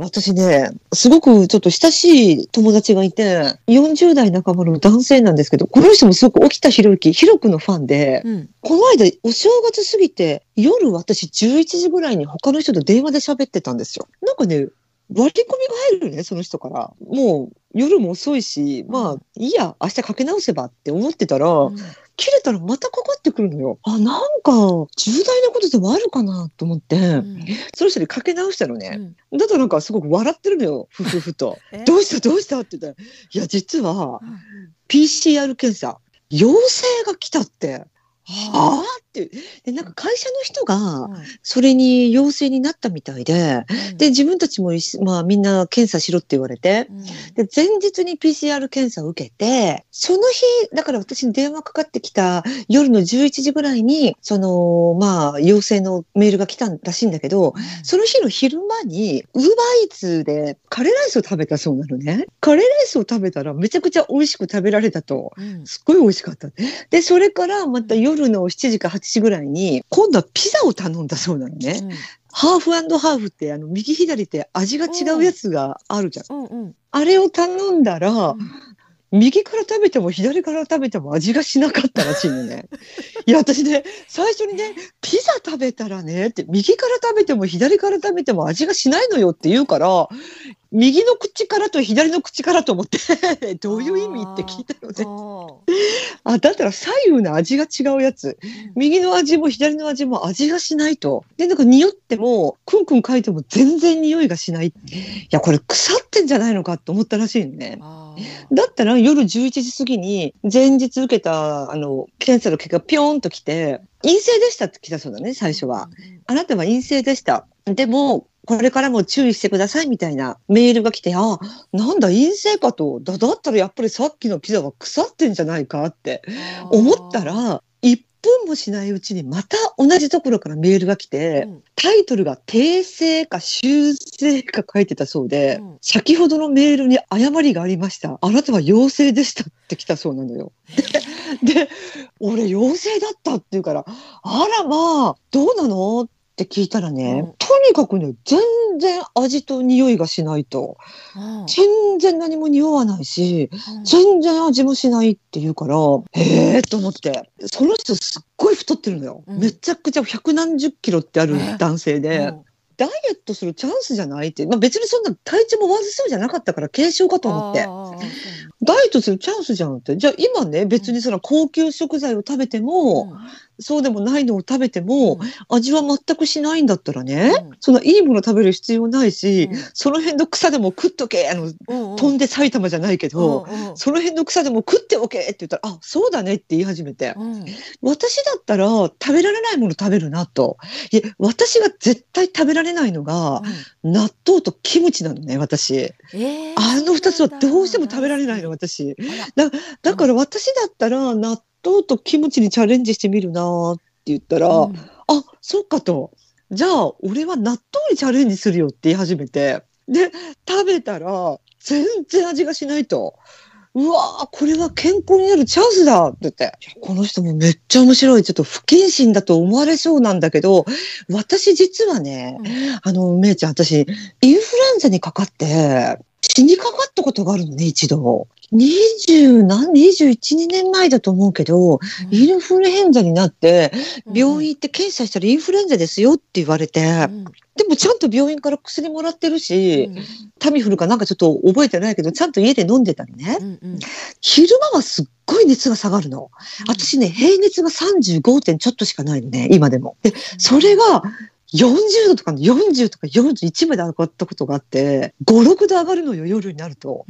私ね、すごくちょっと親しい友達がいて、40代半ばの男性なんですけど、この人もすごく沖田博之、博くのファンで、うん。この間、お正月過ぎて、夜私11時ぐらいに他の人と電話で喋ってたんですよ。なんかね、割り込みが入るね、その人から。もう、夜も遅いし、まあ、いいや、明日かけ直せばって思ってたら、切れたらまたかかってくるのよ。あ、なんか、重大なことでもあるかなと思って、うんその人にかけ直したのね。うんだとなんかすごく笑ってるのよ、ふふふと え？どうしたどうしたって言ったら、いや、実はうん PCR 検査、陽性が来たって。はあ？って。で、なんか会社の人が、うんそれに陽性になったみたいで、うんで、自分たちもまあみんな検査しろって言われて、うんで、前日に PCR 検査を受けて、その日、だから私に電話かかってきた夜の11時ぐらいに、その、まあ、陽性のメールが来たらしいんだけど、その日の昼間に、ウーバーイーツでカレーライスを食べたそうなのね。カレーライスを食べたらめちゃくちゃ美味しく食べられたと。うんすっごい美味しかった。で、それからまた夜の7時か8時ぐらいに、今度はピザを頼んだそうなのね。ハーフハーフって、あの、右左って味が違うやつがあるじゃん。うんうんあれを頼んだら、うん右から食べても左から食べても味がしなかったらしいのね。いや、私ね、最初にね、ピザ食べたらね、って、右から食べても左から食べても味がしないのよって言うから、右の口からと左の口からと思って、どういう意味って聞いたのね。あ、だったら左右の味が違うやつ。右の味も左の味も味がしないと。で、なんか匂っても、クンクン書いても全然匂いがしない。いや、これ腐ってんじゃないのかと思ったらしいのね。あだったら夜11時過ぎに前日受けたあの検査の結果がピョーンと来て陰性でしたって来たそうだね最初は。あなたは陰性でした。でもこれからも注意してくださいみたいなメールが来てあなんだ陰性かとだだったらやっぱりさっきのピザは腐ってんじゃないかって思ったら1分もしないうちにまた同じところからメールが来て、うんタイトルが訂正か修正か書いてたそうで、うん先ほどのメールに誤りがありました。あなたは陽性でしたって来たそうなのよ。で、で俺陽性だったって言うから、あらまあ、どうなのって聞いたらね、うんとにかくね、全然味と匂いがしないと。うん全然何も匂わないし、うん全然味もしないって言うから、へえと思って。その人すっごい太ってるのよ。うんめちゃくちゃ百何十キロってある男性で、うんダイエットするチャンスじゃないって。まあ別にそんな体調も悪そうじゃなかったから軽症かと思ってダイエットするチャンスじゃんって。じゃあ今ね、別にその高級食材を食べても、そうでもないのを食べても、味は全くしないんだったらね、うん。そんないいもの食べる必要ないし、うん。その辺の草でも食っとけ、あの、飛んで埼玉じゃないけど、その辺の草でも食っておけって言ったら、あ、そうだねって言い始めて。うん。私だったら食べられないもの食べるなと。いえ、私が絶対食べられないのが、納豆とキムチなのね、私。えーあの二つはどうしても食べられないの、私。あら。だから私だったら納豆とキムチにチャレンジしてみるなーって言ったら、うんあ、そっかと。じゃあ、俺は納豆にチャレンジするよって言い始めて。で、食べたら、全然味がしないと。うわーこれは健康になるチャンスだって言って。この人もめっちゃ面白い。ちょっと不謹慎だと思われそうなんだけど、私実はね、あの、めいちゃん、私、インフルエンザにかかって、死にかかったことがあるのね、一度。20何、21、2年前だと思うけど、インフルエンザになって、病院行って検査したらインフルエンザですよって言われて、でもちゃんと病院から薬もらってるし、タミフルかなんかちょっと覚えてないけど、ちゃんと家で飲んでたのね。昼間はすっごい熱が下がるの。私ね、平熱が35点ちょっとしかないのね、今でも。で、それが40度とか40とか41まで上がったことがあって、5、6度上がるのよ、夜になると。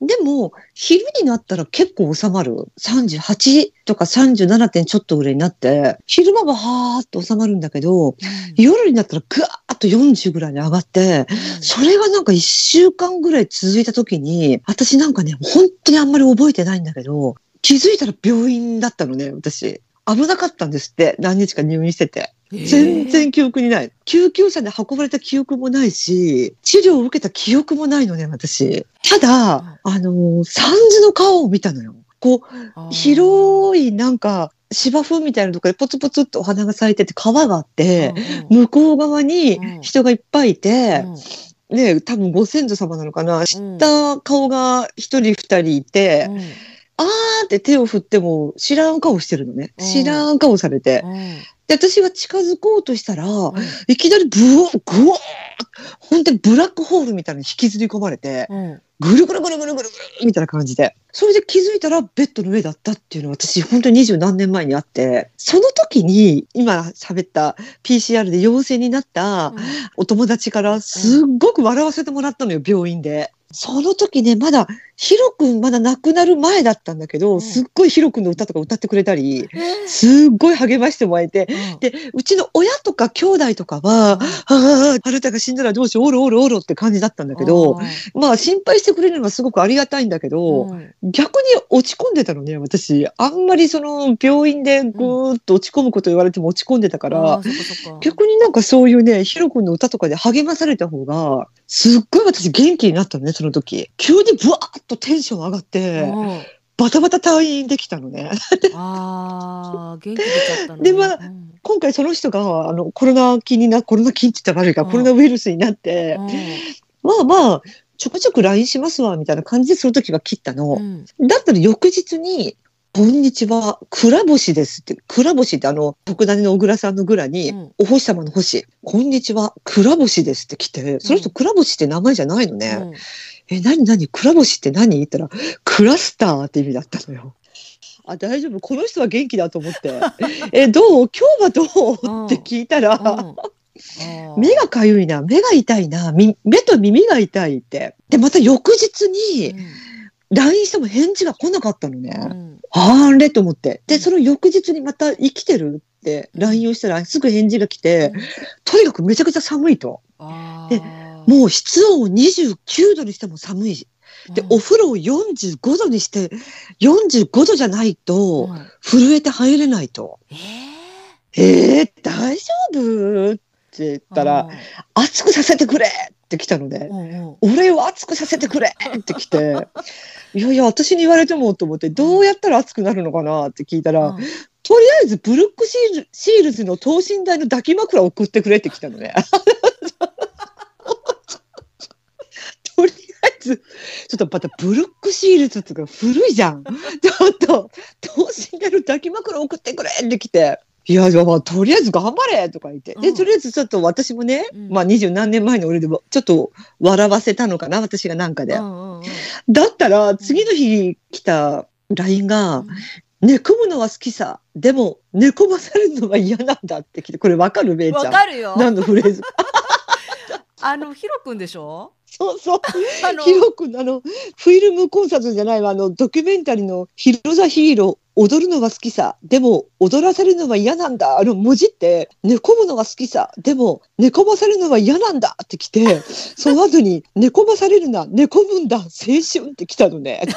でも、昼になったら結構収まる。38とか37点ちょっとぐらいになって、昼間ははーっと収まるんだけど、夜になったらぐわーっと40ぐらいに上がって、それがなんか1週間ぐらい続いた時に、私なんかね、本当にあんまり覚えてないんだけど、気づいたら病院だったのね、私。危なかったんですって、何日か入院してて。全然記憶にない。救急車で運ばれた記憶もないし、治療を受けた記憶もないのね、私。ただ、あのー、三途の川を見たのよ。こう、広いなんか芝生みたいなところでポツポツっとお花が咲いてて川があって、向こう側に人がいっぱいいて、ね、多分ご先祖様なのかな、知った顔が一人二人いて、うんあーって手を振っても知らん顔してるのね。うん知らん顔されて。うんで、私が近づこうとしたら、いきなりブワー、グワー本当にブラックホールみたいに引きずり込まれて、うんぐるぐるぐるぐるぐるぐるみたいな感じで。それで気づいたらベッドの上だったっていうのは私本当に二十何年前にあって、その時に今喋った PCR で陽性になったお友達からすっごく笑わせてもらったのよ、病院で。その時ね、まだ、ヒロ君まだ亡くなる前だったんだけど、うん。すっごいヒロ君の歌とか歌ってくれたり、えー。すっごい励ましてもらえて、うん。で、うちの親とか兄弟とかは、ああ、あなたが死んだらどうしよう、おろおろおろって感じだったんだけど、まあ心配してくれるのはすごくありがたいんだけど、うん逆に落ち込んでたのね、私。あんまりその病院でぐーっと落ち込むこと言われても落ち込んでたから、逆になんかそういうね、ヒロ君の歌とかで励まされた方が、すっごい私元気になったのね、その時。急にブワーッとテンション上がって、うんバタバタ退院できたのね。あー元気出ちゃったのねでまあうん今回その人が、あの、コロナ菌にな、コロナ菌って言ったら悪いか、うんコロナウイルスになって、まあまあ、ちょくちょく LINE しますわ、みたいな感じでその時は切ったの。うんだったら翌日に、こんにちは、くら星ですって、くら星ってあの、特ダネの小倉さんの蔵に、うん。お星様の星、こんにちは、くら星ですって来て、その人くら星って名前じゃないのね。うん。え、何何くら星って何？言ったら、クラスターって意味だったのよ。あ、大丈夫。この人は元気だと思って。え、どう今日はどう？って聞いたら、うん。目がかゆいな、目が痛いな、み目と耳が痛いって。で、また翌日に LINE しても返事が来なかったのね。うんあれと思って。で、うんその翌日にまた生きてるって LINE をしたらすぐ返事が来て、うんとにかくめちゃくちゃ寒いと。あでーもう室温を29度にしても寒い。で、うんお風呂を45度にして、45度じゃないとうん震えて入れないと。えーえー、大丈夫？って言ったら、熱くさせてくれって来たので、うんうん俺を熱くさせてくれって来て、いやいや、私に言われてもと思って、どうやったら熱くなるのかなって聞いたら、うんとりあえずブルックシールシールズの等身大の抱き枕を送ってくれって来たのね。とりあえず、ちょっとまたブルックシールズっていうか古いじゃん。ちょっと、等身大の抱き枕を送ってくれって来て。いや、じゃあまあ、とりあえず頑張れとか言って。で、うんとりあえずちょっと私もね、うんまあ二十何年前の俺でもちょっと笑わせたのかな、私がなんかで。だったら、次の日来た LINE が、寝込むのは好きさ。でも、寝込まされるのは嫌なんだって聞いて、これわかるめいちゃん。わかるよ。何のフレーズ？あのヒロ君でしょ？そうそう。あのヒロ君のあの、フィルムコンサートじゃないわ、あの、ドキュメンタリーのヒロザヒーロー、踊るのは好きさ。でも、踊らせるのは嫌なんだ。あの文字って、寝込むのは好きさ。でも、寝込まされるのは嫌なんだって来て、その後に、寝込まされるな、寝込むんだ、青春って来たのね。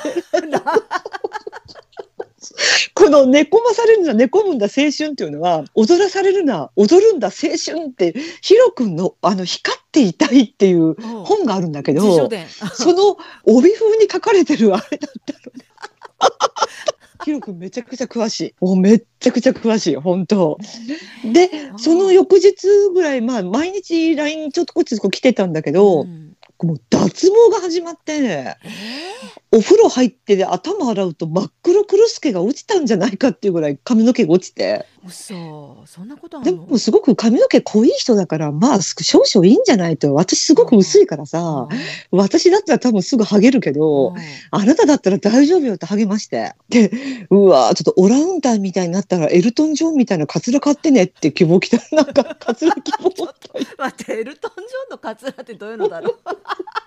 この寝込まされるな、寝込むんだ、青春っていうのは、踊らされるな、踊るんだ、青春って、ヒロ君の、あの、光っていたいっていううん本があるんだけど。その帯風に書かれてるあれだったのね。ヒロ君めちゃくちゃ詳しい。もうめっちゃくちゃ詳しい、本当。で、その翌日ぐらい、まあ、毎日 LINE ちょっとこっちこ来てたんだけど、うんもう脱毛が始まって、えお風呂入って頭洗うと真っ黒クロスケが落ちたんじゃないかっていうぐらい髪の毛が落ちて、ー、嘘そんなことあでる？のもすごく髪の毛濃い人だから、まあ少々いいんじゃないと。私すごく薄いからさ、私だったら多分すぐ剥げるけど、うんあなただったら大丈夫よって励まして。で、うわちょっとオランウータンみたいになったらエルトン・ジョンみたいなカツラ買ってねって希望来た。なんかカツラ希望 待ってエルトン・ジョンのカツラってどういうのだろう？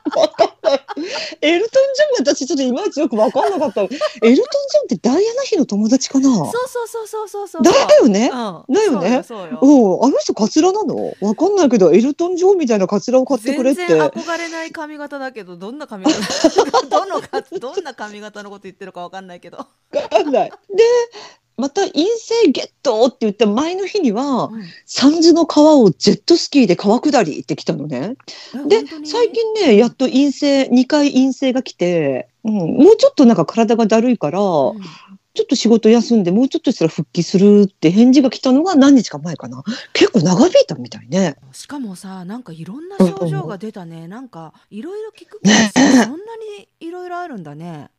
エルトン・ジョンが私ちょっといまいちよくわかんなかった。エルトン・ジョンってダイアナ妃の友達かな？そうそうそうそうそうそう。だよね？うん、だよね？そうよそうよ。うん、あの人カツラなの？わかんないけど、エルトン・ジョンみたいなカツラを買ってくれって。全然憧れない髪型だけどどんな髪型？どのかどんな髪型のこと言ってるかわかんないけど、わかんない。で、また陰性ゲットって言った前の日には、サンズの川をジェットスキーで川下りって来たのね。で最近ねやっと陰性2回陰性が来て、うん、もうちょっとなんか体がだるいから、うん。ちょっと仕事休んで、もうちょっとしたら復帰するって返事が来たのが何日か前かな。結構長引いたみたいね。しかもさなんかいろんな症状が出たね。なんかいろいろ聞くけどさそんなにいろいろあるんだね。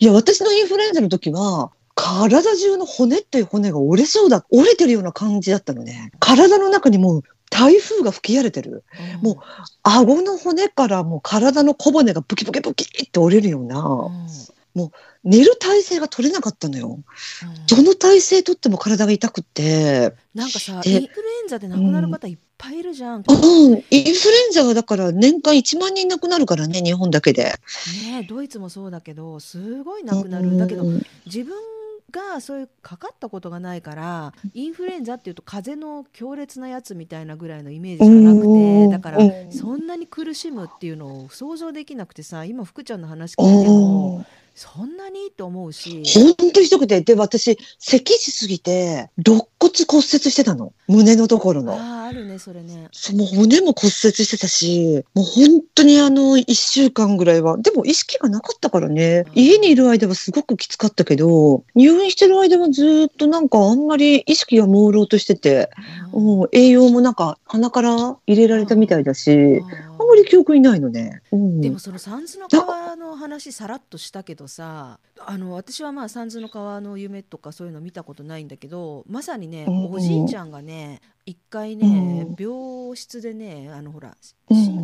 いや、私のインフルエンザの時は、体中の骨っていう骨が折れそうだ、折れてるような感じだったのね。体の中にもう台風が吹き荒れてる。もう顎の骨からもう体の小骨がブキブキブキって折れるよううんな、寝る体勢が取れなかったのよ。うんどの体勢とっても体が痛くって。なんかさでインフルエンザで亡くなる方いっぱいいるじゃん、うん、インフルエンザはだから年間1万人亡くなるからね、日本だけで。ねドイツもそうだけどすごい亡くなる、だけどうん自分がそういうかかったことがないからインフルエンザっていうと風邪の強烈なやつみたいなぐらいのイメージしかなくうん。てだからうん。そんなに苦しむっていうのを想像できなくてさ今福ちゃんの話聞いてもうんそんなに？と思うし。本当にひどくて、で、私、咳しすぎて、肋骨骨折してたの。胸のところの。あああるねそれね。そうもう骨も骨折してたし、もう本当にあの、一週間ぐらいは、でも意識がなかったからね、うん。家にいる間はすごくきつかったけど、入院してる間はずーっとなんかあんまり意識が朦朧としてて、うんうん、栄養もなんか鼻から入れられたみたいだし、ああんまり記憶にないのね。うん、でもその三途の川の話さらっとしたけどさあの私はまあ三途の川の夢とかそういうの見たことないんだけどまさにね、うんおじいちゃんがね一回ね、うん。病室でねあのほら、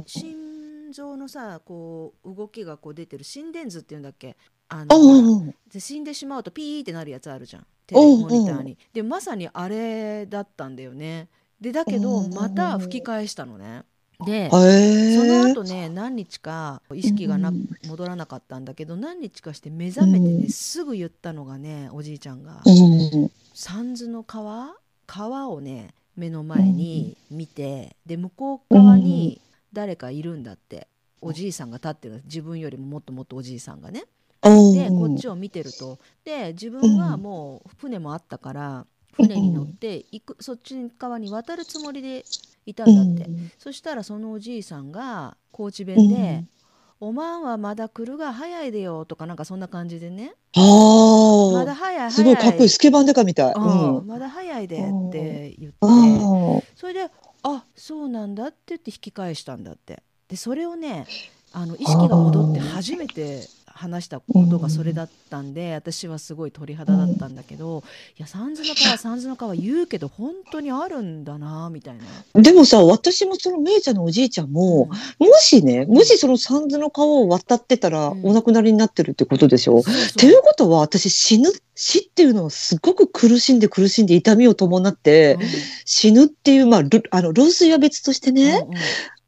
心臓のさこう動きがこう出てる心電図っていうんだっけ？あうので死んでしまうとピーってなるやつあるじゃん。テレうんモニターに。でまさにあれだったんだよね。でだけどうん。また吹き返したのね。で。その後ね何日か意識がなうん戻らなかったんだけど何日かして目覚めてね、うん。すぐ言ったのがねおじいちゃんがうん「三途の川？川をね目の前に見てで向こう側に誰かいるんだっておじいさんが立ってる自分よりももっともっとおじいさんがね。でこっちを見てると。で自分はもう船もあったから船に乗って行くそっち側に渡るつもりでいたんだって。そしたらそのおじいさんが高知弁で「おまんはまだ来るが早いでよ」とかなんかそんな感じでね「まあだ早い早い」あ、すごいかっこいいスケバンデカみたい。うん。うん。まだ早いでって言って。あそれで「あそうなんだ」って言って引き返したんだって。でそれをねあの意識が戻って初めて話したことがそれだったんで私はすごい鳥肌だったんだけどいや三途の川三途の川言うけど本当にあるんだなみたいな。あ。でもさ、私もそのめいちゃんのおじいちゃんも、もしね、もしその三途の川を渡ってたら、うんお亡くなりになってるってことでしょ？そうそうっていうことは、私死ぬ、死っていうのはすごく苦しんで苦しんで痛みを伴って、死ぬっていう、まあ、ルあの、老衰は別としてね、うんうん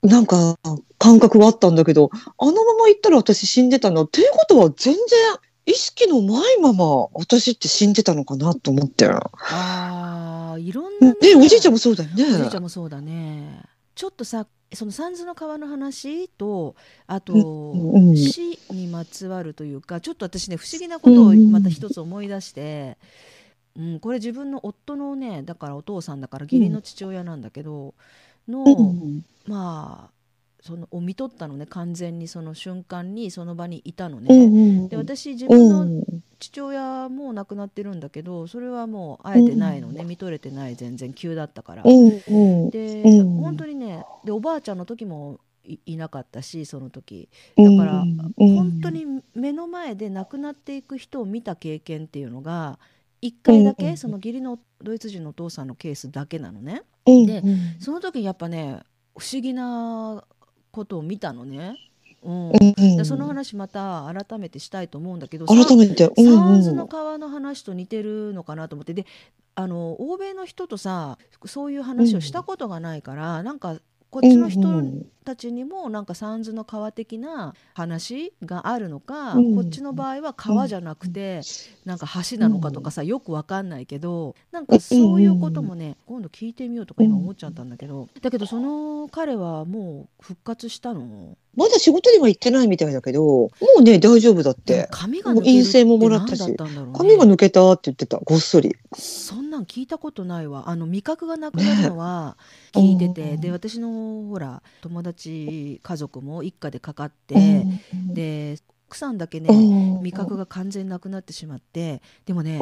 なんか、感覚があったんだけど、あのまま行ったら私死んでたんだ。っていうことは全然、意識のないまま私って死んでたのかなと思って。ああいろんなね、おじいちゃんもそうだよね。おじいちゃんもそうだねちょっとさその三途の川の話とあと、うんうん死にまつわるというかちょっと私ね不思議なことをまた一つ思い出して、うんこれ自分の夫のねだからお父さんだから義理の父親なんだけど、の、うん。まあそのを見とったのね。完全にその瞬間にその場にいたのうね。んで私自う分のん。父親も亡くなってるんだけどそれはもう会えてないのね、見とれてない全然。急だったから。で、うん。本当にねでおばあちゃんの時もいいなかったしその時。うんだから、うん本当に目の前で亡くなっていく人を見た経験っていうのが1回だけ、うんその義理のドイツ人のお父さんのケースだけなのね。うんでその時にやっぱね不思議なことを見たのね。うん。その話また改めてしたいと思うんだけど改めて、うんうん。の川の話と似てるのかなと思って。であの欧米の人とさそういう話をしたことがないから、なんかこっちの人うんたちにもなんか三途の川的な話があるのか、うん。こっちの場合は川じゃなくて、なんか橋なのかとかさよくわかんないけどなんかそういうこともね、今度聞いてみようとか今思っちゃったんだけど、だけどその彼はもう復活したの？まだ仕事には行ってないみたいだけど、もうね、大丈夫だって。髪が抜ける陰性ももらったしね。髪が抜けたって言ってた、ごっそり。そんなん聞いたことないわ。あの味覚がなくなるのは聞いてて、うん。で私のほら友達家族も一家でかかって、うんで奥さんだけねうん味覚が完全なくなってしまってでもね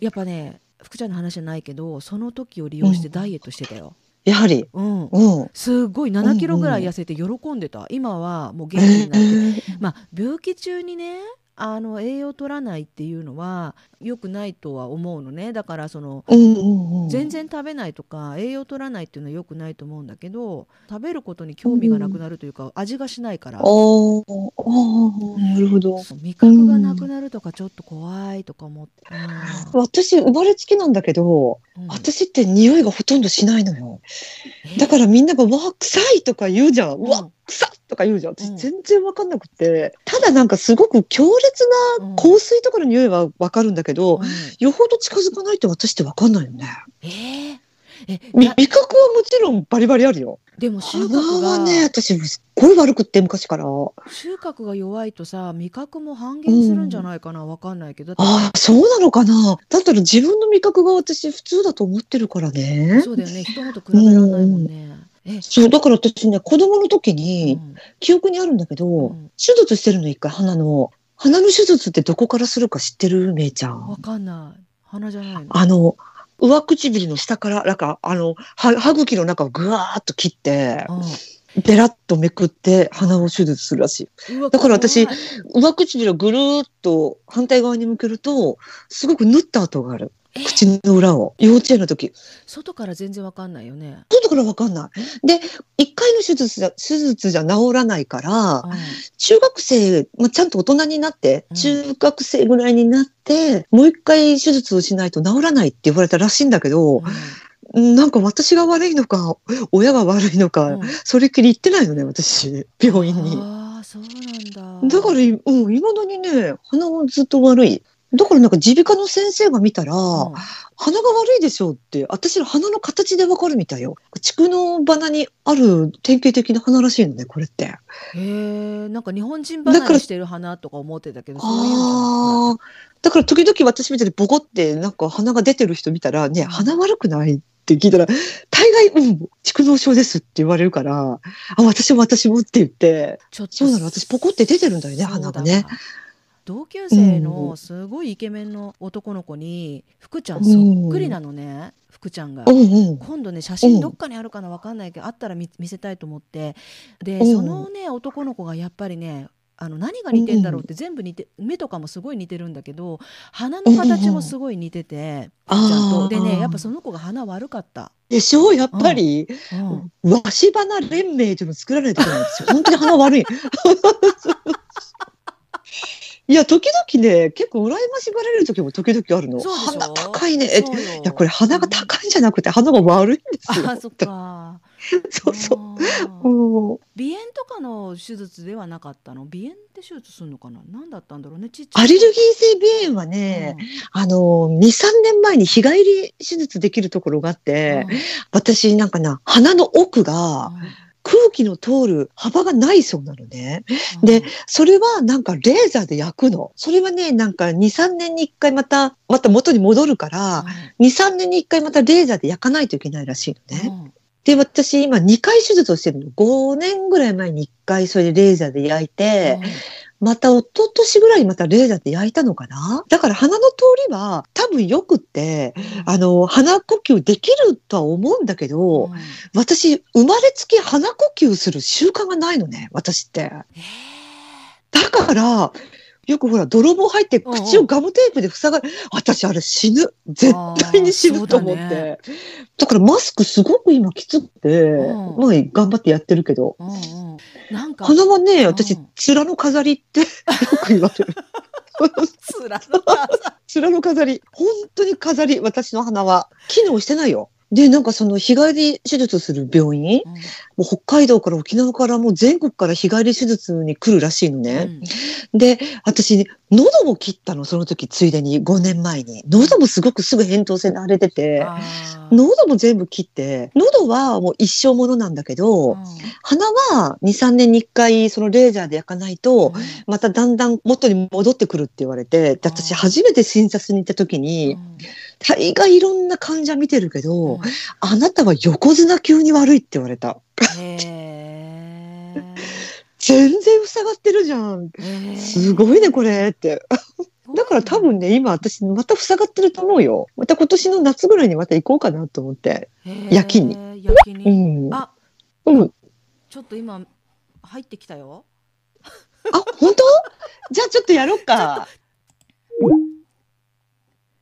やっぱね福ちゃんの話じゃないけどその時を利用してダイエットしてたよ。やはり。うん。うん。すごい7キロぐらい痩せて喜んでた。今はもう元気になって。まあ病気中にねあの栄養取らないっていうのは良くないとは思うのね。だからそのうんうんうん。全然食べないとか栄養取らないっていうのは良くないと思うんだけど食べることに興味がなくなるというか、味がしないから。なるほど。味覚がなくなるとかちょっと怖いとか思って、私、生まれつきなんだけど、うん。うん私って匂いがほとんどしないのよ。え？だからみんなが、わあ、臭いとか言うじゃん。うわうん、臭っとか言うじゃん。うん私全然わかんなくて。ただなんかすごく強烈うんな香水とかの匂いはわかるんだけど、うんよほど近づかないと私ってわかんないよね。えーえ味覚はもちろんバリバリあるよ。でも収鼻穫が、はね、私すっごい悪くって昔から。収穫が弱いとさ味覚も半減するんじゃないかな、わかんないけどああ、そうなのかな。だったら自分の味覚が私普通だと思ってるからね。そうだよね人のと比べられないもんね。え、そう、だから私ね、子供の時うに、ん記憶にあるんだけど、うん手術してるの一回、鼻の。鼻の手術ってどこからするか知ってるめいちゃわん。かんない鼻じゃないの？あの、上唇の下から、なんか、あの、は歯茎の中をぐわーっと切って、ベラッとめくって鼻を手術するらしい。だから私上唇をぐるーっと反対側に向けると、すごく縫った跡がある。え口の裏を。幼稚園の時。外から全然わかんないよね。外からわかんない。で、一回の手術じゃ、手術じゃ治らないから、うん中学生、まあ、ちゃんと大人になって、うん中学生ぐらいになって、もう一回手術をしないと治らないって言われたらしいんだけど、なんか私が悪いのか、親が悪いのか、うんそれっきり言ってないのね、私、病院に。ああそうなんだ。だから、いうん、未だにね、鼻はずっと悪い。だからなんか耳鼻科の先生が見たら、うん鼻が悪いでしょうって、私の鼻の形でわかるみたいよ。蓄の鼻にある典型的な鼻らしいのね、これって。へえなんか日本人離れしてる花とか思ってたけどそういうああ。だから時々私みたいにボコってなんか鼻が出てる人見たら、ね、うん鼻悪くないって聞いたら、大概、うん、蓄膿症ですって言われるから、あ、私も私もって言って、ちょっとそうなの、私ポコって出てるんだよね、鼻がね。わ同級生のすごいイケメンの男の子に福ちゃんそっくりなのね、福ちゃんが。う。んうん。今度ね写真どっかにあるかなわかんないけど、あったら見見せたいと思って。で、うんそのね男の子がやっぱりねあの何が似てんだろうって全部似て目とかもすごい似てるんだけど鼻の形もすごい似てて、ちゃんと。でねやっぱその子が鼻悪かった。でしょ？やっぱり、うん。わし花連盟というの作られてるんですよ。本当に鼻悪い。いや、時々ね、結構羨ましがられる時も時々あるの。鼻高いね。いや、これ鼻が高いんじゃなくて鼻が悪いんですよ。あそっか。そうそう。鼻炎とかの手術ではなかったの？鼻炎って手術するのかな？何だったんだろうね？ちっちゃいアレルギー性鼻炎はね、あの、2、3年前に日帰り手術できるところがあっうんて、うん。私なんかな、鼻の奥がうん空気の通る幅がないそうなのね。で、それはなんかレーザーで焼くの。それはね、なんか2、3年に1回また、また元に戻るから、2、3年に1回またレーザーで焼かないといけないらしいのね。うんで、私今2回手術をしてるの。5年ぐらい前に1回それでレーザーで焼いて、また一昨年ぐらいにまたレーザーで焼いたのかな？だから鼻の通りは多分よくって、うんあの、鼻呼吸できるとは思うんだけど、うん。私、生まれつき鼻呼吸する習慣がないのね、私って。へだから、よくほら、泥棒入って口をガムテープで塞がる。私、あれ死ぬ。絶対に死ぬと思って。だねだからマスクすごく今きつくて、うんまあ頑張ってやってるけど。ーうんうんなんか鼻はね、うん私、面の飾りって よく言われる。つらのか 面の飾り。本当に飾り、私の鼻は。機能してないよ。で、なんかその日帰り手術する病院、うん。もう北海道から沖縄からもう全国から日帰り手術に来るらしいのね。うん。で、私、喉も切ったの、その時、ついでに、5年前に。喉もすごくすぐ扁桃腺で腫れてて、喉も全部切って、喉はもう一生ものなんだけど、うん。鼻は2、3年に1回そのレーザーで焼かないと、うん。まただんだん元に戻ってくるって言われて、で私初めて診察に行った時に、大概いろんな患者見てるけど、うんあなたは横綱急に悪いって言われた。全然塞がってるじゃん。すごいね、これって。だから多分ね、今私また塞がってると思うよ。また今年の夏ぐらいにまた行こうかなと思って。焼きに焼きうに。ん。あ、あ、うん。ちょっと今入ってきたよ。あ、本当？じゃあちょっとやろうか。